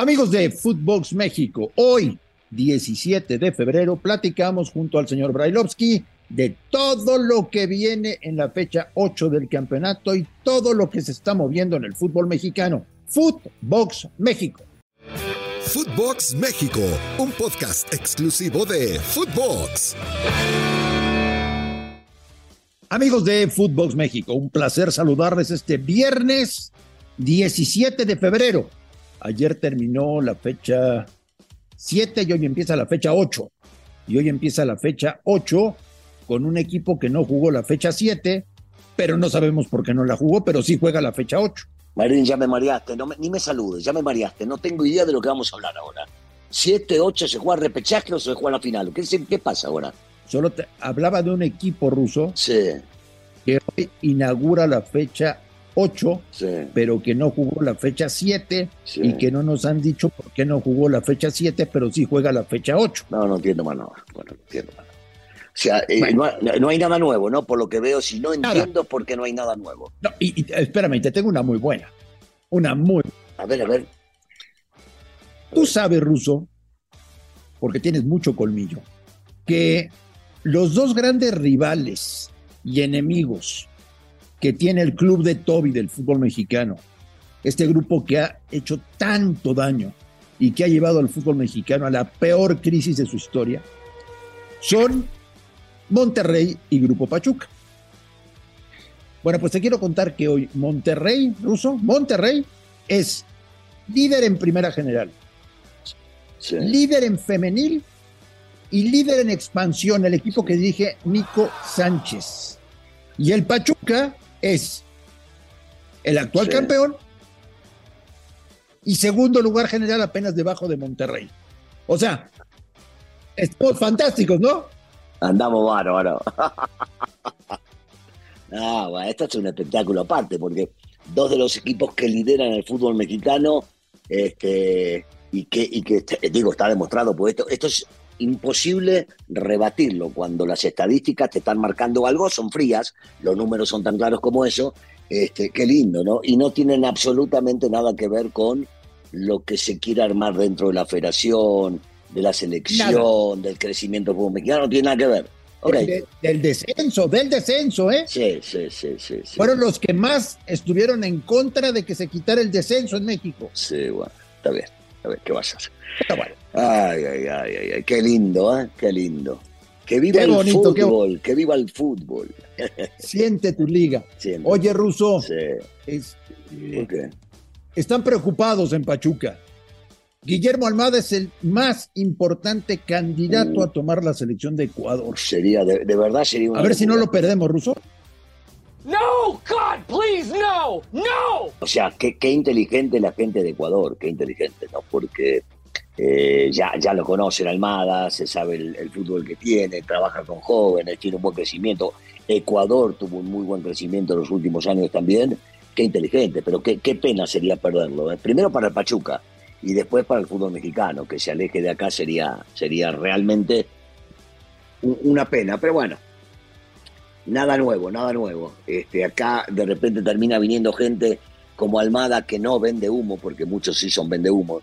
Amigos de Footbox México, hoy, 17 de febrero, platicamos junto al señor Brailovsky de todo lo que viene en la fecha 8 del campeonato y todo lo que se está moviendo en el fútbol mexicano. Footbox México. Footbox México, un podcast exclusivo de Footbox. Amigos de Footbox México, un placer saludarles este viernes 17 de febrero. Ayer terminó la fecha 7 y hoy empieza la fecha 8. Y hoy empieza la fecha 8 con un equipo que no jugó la fecha 7, pero no sabemos por qué no la jugó, pero sí juega la fecha 8. Marín, ya me mareaste, no ni me saludes, ya me mareaste, no tengo idea de lo que vamos a hablar ahora. 7, 8, ¿se juega repechaje o se juega la final? ¿Qué, qué pasa ahora? Solo te, hablaba de un equipo ruso sí. que hoy inaugura la fecha 8, Sí. pero que no jugó la fecha 7 Sí. y que no nos han dicho por qué no jugó la fecha 7, pero sí juega la fecha 8. No, no entiendo más nada. Bueno, no entiendo más nada. O sea, eh, Bueno. no, hay- no hay nada nuevo, ¿no? Por lo que veo, si no entiendo por qué no hay nada nuevo. No, y, y espérame, te tengo una muy buena. Una muy. A ver, a ver. Tú sabes, Ruso, porque tienes mucho colmillo, que los dos grandes rivales y enemigos que tiene el club de Toby del fútbol mexicano, este grupo que ha hecho tanto daño y que ha llevado al fútbol mexicano a la peor crisis de su historia, son Monterrey y Grupo Pachuca. Bueno, pues te quiero contar que hoy Monterrey, Ruso, Monterrey es líder en primera general, Sí. líder en femenil y líder en expansión, el equipo que dirige Nico Sánchez. Y el Pachuca es el actual Sí. campeón y segundo lugar general apenas debajo de Monterrey. O sea, estamos fantásticos, ¿no? Andamos bárbaro. ah, bueno, esto es un espectáculo aparte, porque dos de los equipos que lideran el fútbol mexicano, este, y que, y que digo, está demostrado, porque esto, esto es imposible rebatirlo. Cuando las estadísticas te están marcando algo, son frías, los números son tan claros como eso, este, qué lindo, ¿no? Y no tienen absolutamente nada que ver con lo que se quiere armar dentro de la federación, de la selección, del crecimiento del mexicano, no tiene nada que ver. Ok. De- del descenso, del descenso, ¿eh? Sí, sí, sí, sí. sí. Fueron los que más estuvieron en contra de que se quitara el descenso en México. Sí, bueno, está bien. A ver, ¿qué vas a hacer? Pero bueno, Ay, ay, ay, ay, ay, qué lindo, ¿eh? Qué lindo. Que viva Qué el bonito, qué fútbol, que viva el fútbol. siente tu liga. Oye, Ruso, Sí, ¿por qué? están preocupados en Pachuca. Guillermo Almada es el más importante candidato Uh. a tomar la selección de Ecuador. Sería, de, de verdad sería una A ver si no lo perdemos, Ruso. No, God, please, no, no! O sea, qué, inteligente la gente de Ecuador, qué inteligente, ¿no? Porque eh, ya, ya lo conocen Almada, se sabe el, fútbol que tiene, trabaja con jóvenes, tiene un buen crecimiento. Ecuador tuvo un muy buen crecimiento en los últimos años también. Qué inteligente, pero qué, qué pena sería perderlo. ¿eh? Primero para el Pachuca y después para el fútbol mexicano, que se aleje de acá sería, sería realmente un- una pena. Pero bueno, nada nuevo, nada nuevo. Este, acá de repente termina viniendo gente como Almada que no vende humo, porque muchos sí son vende humo,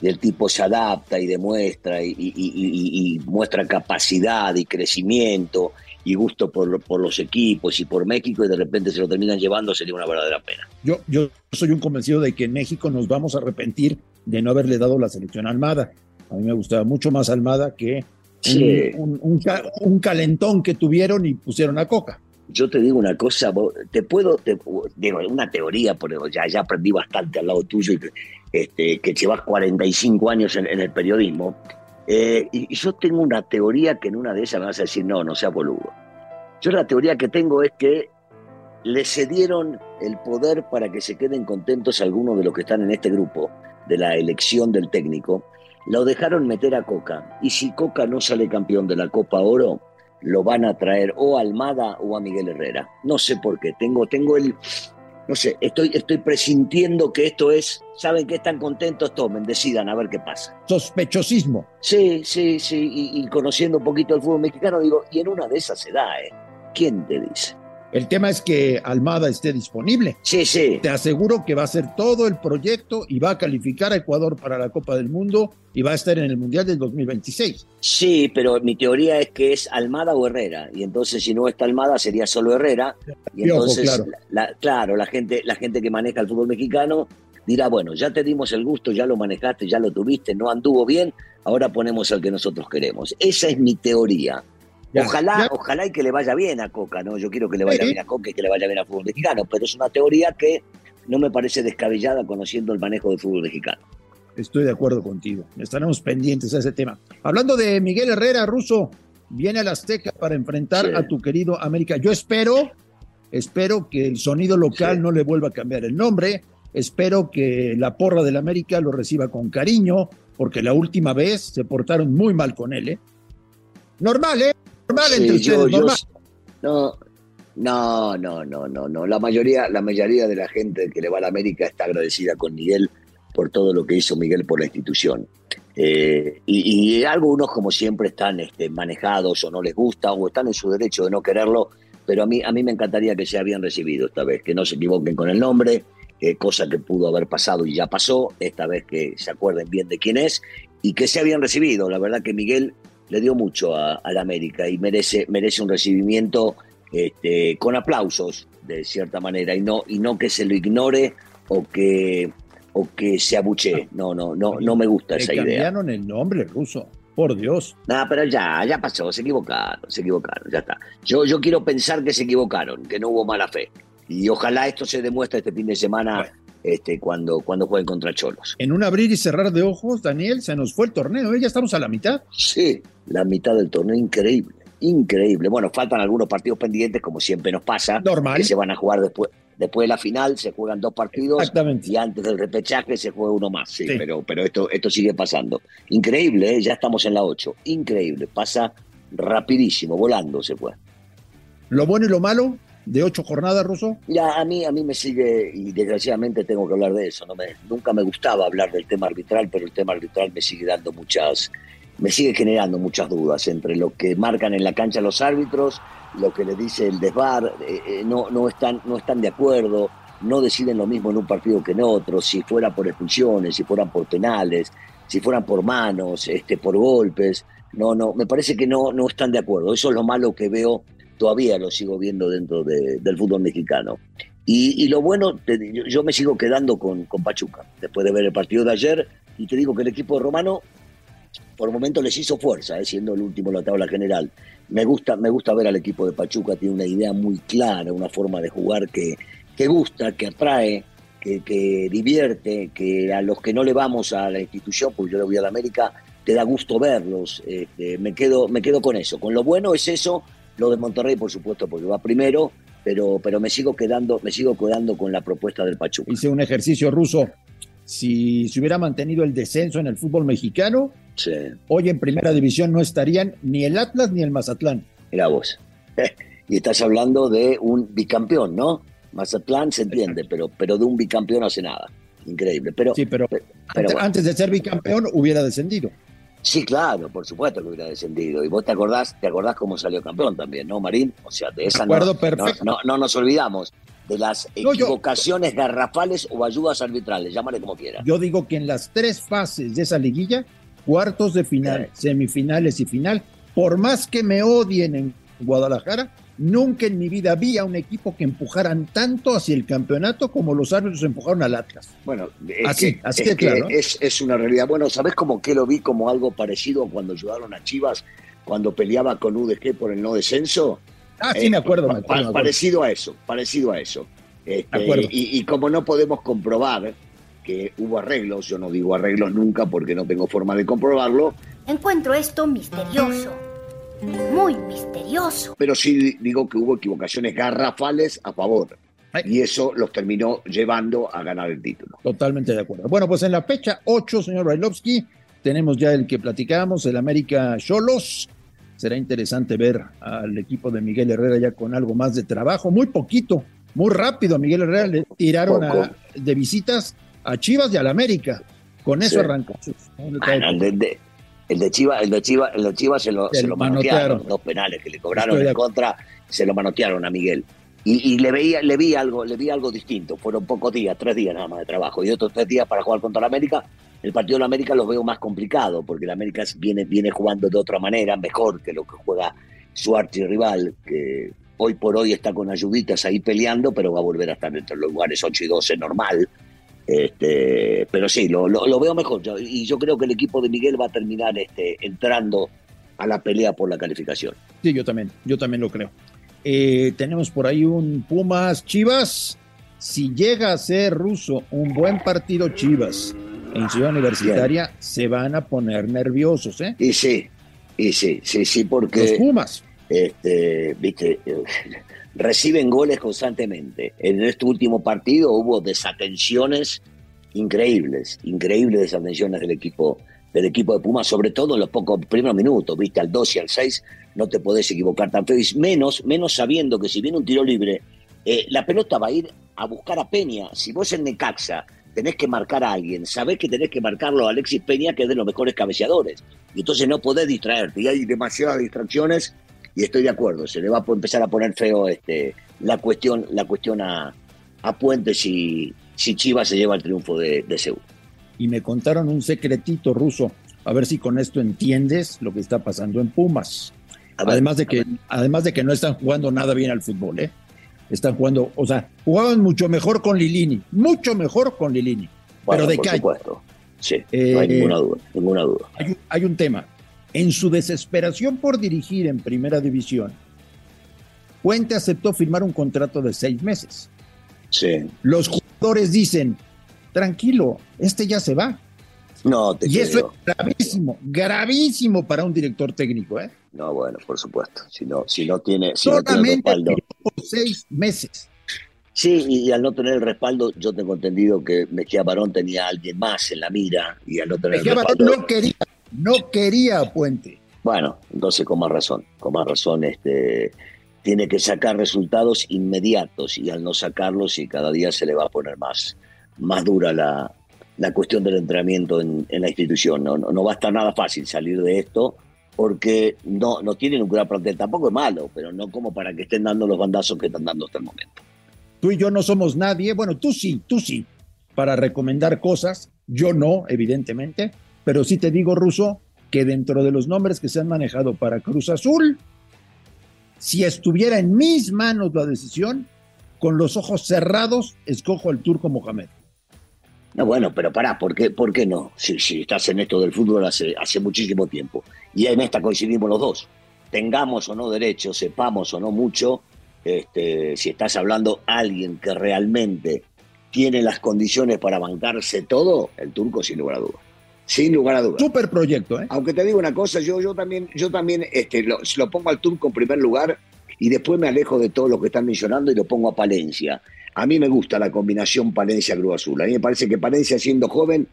y el tipo se adapta y demuestra y, muestra capacidad y crecimiento y gusto por, por los equipos y por México y de repente se lo terminan llevando, sería una verdadera pena. Yo, yo soy un convencido de que en México nos vamos a arrepentir de no haberle dado la selección a Almada. A mí me gustaba mucho más Almada que Sí. un- un un calentón que tuvieron y pusieron a Coca. Yo te digo una cosa, te puedo, te- digo, una teoría, porque ya, ya aprendí bastante al lado tuyo, y que, este, que llevas 45 años en, en el periodismo, eh, y, y yo tengo una teoría que en una de esas me vas a decir, no, no sea boludo. Yo la teoría que tengo es que le cedieron el poder para que se queden contentos algunos de los que están en este grupo de la elección del técnico, lo dejaron meter a Coca. Y si Coca no sale campeón de la Copa Oro, lo van a traer o a Almada o a Miguel Herrera. No sé por qué. Tengo, tengo el. No sé, estoy, estoy presintiendo que esto es. Saben que están contentos, tomen, decidan a ver qué pasa. Sospechosismo. Sí, sí, sí. Y, y conociendo un poquito el fútbol mexicano, digo, y en una de esas se da, ¿eh? ¿Quién te dice? El tema es que Almada esté disponible. Sí, sí. Te aseguro que va a hacer todo el proyecto y va a calificar a Ecuador para la Copa del Mundo y va a estar en el Mundial del 2026. Sí, pero mi teoría es que es Almada o Herrera. Y entonces si no está Almada sería solo Herrera. Y Piojo, entonces, claro. La, claro, la gente, la gente que maneja el fútbol mexicano dirá, bueno, ya te dimos el gusto, ya lo manejaste, ya lo tuviste, no anduvo bien, ahora ponemos al que nosotros queremos. Esa es mi teoría. Ya, ojalá, ya. ojalá y que le vaya bien a Coca, ¿no? Yo quiero que le vaya Sí. bien a Coca y que le vaya bien al fútbol mexicano, pero es una teoría que no me parece descabellada conociendo el manejo del fútbol mexicano. Estoy de acuerdo contigo. Estaremos pendientes a ese tema. Hablando de Miguel Herrera, Russo, viene al Azteca para enfrentar Sí. a tu querido América. Yo espero, espero que el sonido local Sí. no le vuelva a cambiar el nombre. Espero que la porra del América lo reciba con cariño, porque la última vez se portaron muy mal con él, ¿eh? Normal, ¿eh? Normal Sí, entre yo- ustedes, yo- normal. no, no, no, no, no, no. La mayoría, la mayoría de la gente que le va a la América está agradecida con Miguel por todo lo que hizo Miguel por la institución. Eh, y, y algunos, como siempre, están este, manejados o no les gusta o están en su derecho de no quererlo, pero a mí, a mí me encantaría que sea bien recibido esta vez, que no se equivoquen con el nombre, eh, cosa que pudo haber pasado y ya pasó, esta vez que se acuerden bien de quién es y que sea bien recibido. La verdad que Miguel le dio mucho a, a la América y merece, merece un recibimiento este, con aplausos, de cierta manera, y no, y no que se lo ignore o que, o que se abuchee. No, no, no, no me gusta esa idea. cambiaron el nombre, Russo. Por Dios. No, pero ya, ya pasó, se equivocaron, se equivocaron, ya está. Yo, yo quiero pensar que se equivocaron, que no hubo mala fe. Y ojalá esto se demuestre este fin de semana Bueno. Este, cuando, cuando jueguen contra Cholos. En un abrir y cerrar de ojos, Daniel, se nos fue el torneo. ¿eh? Ya estamos a la mitad. Sí, la mitad del torneo, increíble, increíble. Bueno, faltan algunos partidos pendientes, como siempre nos pasa, Normal. que se van a jugar después. Después de la final se juegan dos partidos Exactamente. y antes del repechaje se juega uno más. Sí, Sí. pero, pero esto, esto sigue pasando. Increíble, ¿eh? ya estamos en la 8. Increíble, pasa rapidísimo, volando se fue. Lo bueno y lo malo de ocho jornadas, Russo. Ya, a mí, a mí me sigue, y desgraciadamente tengo que hablar de eso, no me, nunca me gustaba hablar del tema arbitral, pero el tema arbitral me sigue dando muchas, me sigue generando muchas dudas entre lo que marcan en la cancha los árbitros, lo que le dice el desbar, eh, eh, no, no, están, no están de acuerdo, no deciden lo mismo en un partido que en otro, si fuera por expulsiones, si fueran por penales, si fueran por manos, este, por golpes, no, no, me parece que no, no están de acuerdo, eso es lo malo que veo todavía lo sigo viendo dentro de- del fútbol mexicano. Y, lo bueno, yo, me sigo quedando con, Pachuca, después de ver el partido de ayer, y te digo que el equipo Romano por momentos les hizo fuerza, eh, siendo el último en la tabla general. Me gusta, me gusta ver al equipo de Pachuca, tiene una idea muy clara, una forma de jugar que, que gusta, que atrae, que, que divierte, que a los que no le vamos a la institución, porque yo le voy a la América, te da gusto verlos. Este, me, quedo, me quedo con eso. Con lo bueno es eso, lo de Monterrey, por supuesto, porque va primero, pero, pero me sigo quedando, me sigo quedando con la propuesta del Pachuca. Hice un ejercicio ruso. Si se hubiera mantenido el descenso en el fútbol mexicano, Sí, hoy en primera división no estarían ni el Atlas ni el Mazatlán. mira vos. y estás hablando de un bicampeón, ¿no? Mazatlán se entiende, pero, pero de un bicampeón no hace nada. Increíble. Pero, Sí, pero, pero antes, bueno. antes de ser bicampeón hubiera descendido. Sí, claro, por supuesto que hubiera descendido. Y vos te acordás, te acordás cómo salió campeón también, ¿no, Marín? O sea, de esa no, perfecto. no, no nos olvidamos de las No, yo- equivocaciones garrafales o ayudas arbitrales, llámale como quieras. Yo digo que en las tres fases de esa liguilla, cuartos de final, semifinales y final, por más que me odien en Guadalajara, nunca en mi vida vi a un equipo que empujaran tanto hacia el campeonato como los árbitros empujaron al Atlas. Bueno, es Así, que, así es, claro. es, es una realidad. Bueno, ¿sabés cómo que lo vi como algo parecido cuando ayudaron a Chivas cuando peleaba con UDG por el no descenso? Ah, sí, Eh, me acuerdo. pa- me acuerdo, parecido a eso, parecido a eso. Este, De acuerdo. y, y como no podemos comprobar que hubo arreglos, yo no digo arreglos nunca porque no tengo forma de comprobarlo, Encuentro esto misterioso. Muy misterioso. pero sí digo que hubo equivocaciones garrafales a favor. Y eso los terminó llevando a ganar el título. Totalmente de acuerdo. Bueno, pues en la fecha 8, señor Brailovsky, tenemos ya el que platicamos, el América Cholos. Será interesante ver al equipo de Miguel Herrera ya con algo más de trabajo, muy poquito, muy rápido. A Miguel Herrera le tiraron a- de visitas a Chivas y al América. Con eso Sí. arrancó. su- Bueno, el de, de- el de Chivas, el de Chivas, el de Chivas se lo, Se lo manotearon, dos penales que le cobraron en contra, se lo manotearon a Miguel. y, le veía, le vi algo, le vi algo distinto. Fueron pocos días, tres días nada más de trabajo y otros tres días para jugar contra la América. El partido de la América los veo más complicado porque la América viene, viene jugando de otra manera, mejor que lo que juega su archirrival, que hoy por hoy está con ayuditas ahí peleando, pero va a volver a estar entre los lugares 8 y 12 normal. Este, pero sí, lo, lo, veo mejor. y yo creo que el equipo de Miguel va a terminar este, entrando a la pelea por la calificación. Sí, yo también, yo también lo creo. Eh, tenemos por ahí un Pumas Chivas. Si llega a ser ruso un buen partido Chivas en Ciudad Universitaria, se van a poner nerviosos, ¿eh? Y sí, y sí, sí, sí, porque. Los Pumas. Este, viste, reciben goles constantemente. En este último partido hubo desatenciones increíbles, increíbles desatenciones del equipo del equipo de Pumas, sobre todo en los pocos primeros minutos, viste, al 2 y al 6 no te podés equivocar tan feo, menos, menos sabiendo que si viene un tiro libre, eh, la pelota va a ir a buscar a Peña. Si vos en Necaxa tenés que marcar a alguien, sabés que tenés que marcarlo a Alexis Peña, que es de los mejores cabeceadores, y entonces no podés distraerte, y hay demasiadas distracciones, y estoy de acuerdo, se le va a empezar a poner feo este, la cuestión, la cuestión a, a Puente si, si Chivas se lleva el triunfo de, de Seúl y me contaron un secretito ruso. A ver si con esto entiendes lo que está pasando en Pumas. además de que, además de que no están jugando nada bien al fútbol, ¿eh? Están jugando, o sea, jugaban mucho mejor con Lilini, mucho mejor con Lilini. pero de por supuesto. Sí, no hay eh, ninguna duda, ninguna duda. Hay, hay un tema. En su desesperación por dirigir en primera división, Puente aceptó firmar un contrato de seis meses. Sí. Los jugadores dicen, tranquilo, este ya se va. No, te Y eso es gravísimo, gravísimo para un director técnico, ¿eh? No, bueno, por supuesto. Si no, si no tiene, si Solamente por seis meses. Sí, y al no tener el respaldo, yo tengo entendido que Mejía Barón tenía a alguien más en la mira y al no tener Mejía el respaldo, Barón no quería, no quería a Puente. Bueno, entonces con más razón, con más razón, este tiene que sacar resultados inmediatos y al no sacarlos y cada día se le va a poner más, más dura la, la cuestión del entrenamiento en, la institución. ¿no? No, va a estar nada fácil salir de esto porque no, no tienen un gran plantel. Tampoco es malo, pero no como para que estén dando los bandazos que están dando hasta el momento. Tú y yo no somos nadie. Bueno, tú sí, tú sí, para recomendar cosas. Yo no, evidentemente. Pero sí te digo, Ruso, que dentro de los nombres que se han manejado para Cruz Azul, si estuviera en mis manos la decisión, con los ojos cerrados, escojo al turco Mohamed. No, bueno, pero pará, ¿por qué, por qué no? Si, si estás en esto del fútbol hace, hace muchísimo tiempo. Y en esta coincidimos los dos. Tengamos o no derecho, sepamos o no mucho, este, si estás hablando alguien que realmente tiene las condiciones para bancarse todo, el turco sin lugar a dudas. Sin lugar a dudas. Super proyecto, ¿eh? Aunque te digo una cosa, yo, yo también, yo también este, lo, lo pongo al turco en primer lugar y después me alejo de todo lo que están mencionando y lo pongo a Palencia. A mí me gusta la combinación Palencia-Cruz Azul. A mí me parece que Palencia, siendo joven,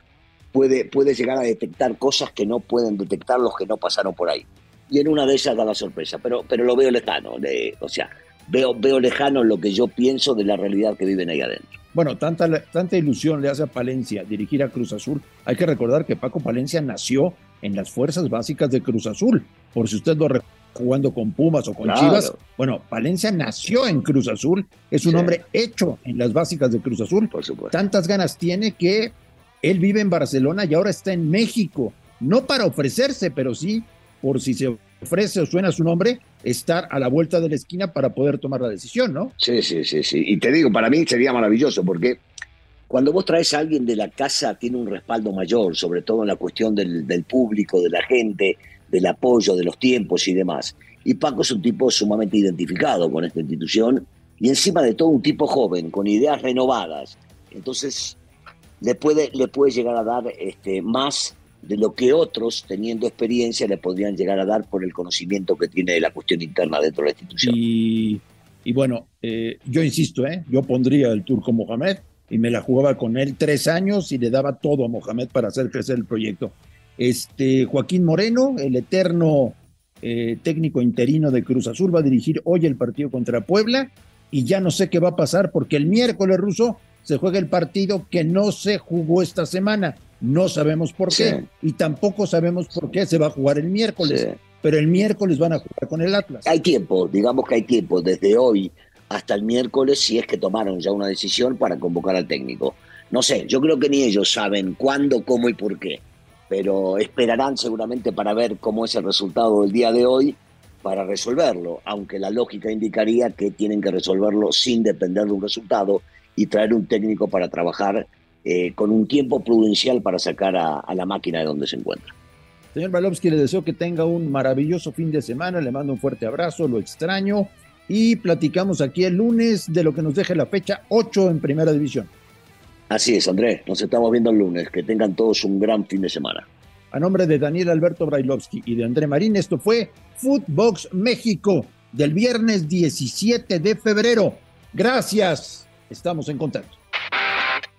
puede, puede llegar a detectar cosas que no pueden detectar los que no pasaron por ahí. Y en una de ellas da la sorpresa, pero, pero lo veo lejano. o sea, veo, veo lejano lo que yo pienso de la realidad que viven ahí adentro. Bueno, tanta, tanta ilusión le hace a Palencia dirigir a Cruz Azul. Hay que recordar que Paco Palencia nació en las fuerzas básicas de Cruz Azul. Por si usted lo recuerda jugando con Pumas o con Chivas. Bueno, Valencia nació en Cruz Azul, es un hombre hecho en las básicas de Cruz Azul. Por supuesto. Tantas ganas tiene que él vive en Barcelona y ahora está en México. No para ofrecerse, pero sí por si se ofrece o suena su nombre, estar a la vuelta de la esquina para poder tomar la decisión, ¿no? Sí, sí, sí, sí. Y te digo, para mí sería maravilloso porque cuando vos traes a alguien de la casa tiene un respaldo mayor, sobre todo en la cuestión del, público, de la gente, del apoyo, de los tiempos y demás. Y Paco es un tipo sumamente identificado con esta institución y encima de todo un tipo joven, con ideas renovadas. Entonces le puede, le puede llegar a dar este, más de lo que otros, teniendo experiencia, le podrían llegar a dar por el conocimiento que tiene de la cuestión interna dentro de la institución. Y, bueno, eh, yo insisto, ¿eh? yo pondría el turco Mohamed y me la jugaba con él tres años y le daba todo a Mohamed para hacer crecer el proyecto. Este, Joaquín Moreno, el eterno eh, técnico interino de Cruz Azul, va a dirigir hoy el partido contra Puebla y ya no sé qué va a pasar porque el miércoles ruso se juega el partido que no se jugó esta semana. No sabemos por qué y tampoco sabemos por qué se va a jugar el miércoles. Pero el miércoles van a jugar con el Atlas. Hay tiempo, digamos que hay tiempo desde hoy hasta el miércoles si es que tomaron ya una decisión para convocar al técnico. No sé, yo creo que ni ellos saben cuándo, cómo y por qué, pero esperarán seguramente para ver cómo es el resultado del día de hoy para resolverlo, aunque la lógica indicaría que tienen que resolverlo sin depender de un resultado y traer un técnico para trabajar eh, con un tiempo prudencial para sacar a, a la máquina de donde se encuentra. Señor Balovsky, le deseo que tenga un maravilloso fin de semana, le mando un fuerte abrazo, lo extraño y platicamos aquí el lunes de lo que nos deje la fecha 8 en Primera División. Así es, Andrés, nos estamos viendo el lunes, que tengan todos un gran fin de semana. A nombre de Daniel Alberto Brailovsky y de André Marín, esto fue Footbox México del viernes 17 de febrero. Gracias, estamos en contacto.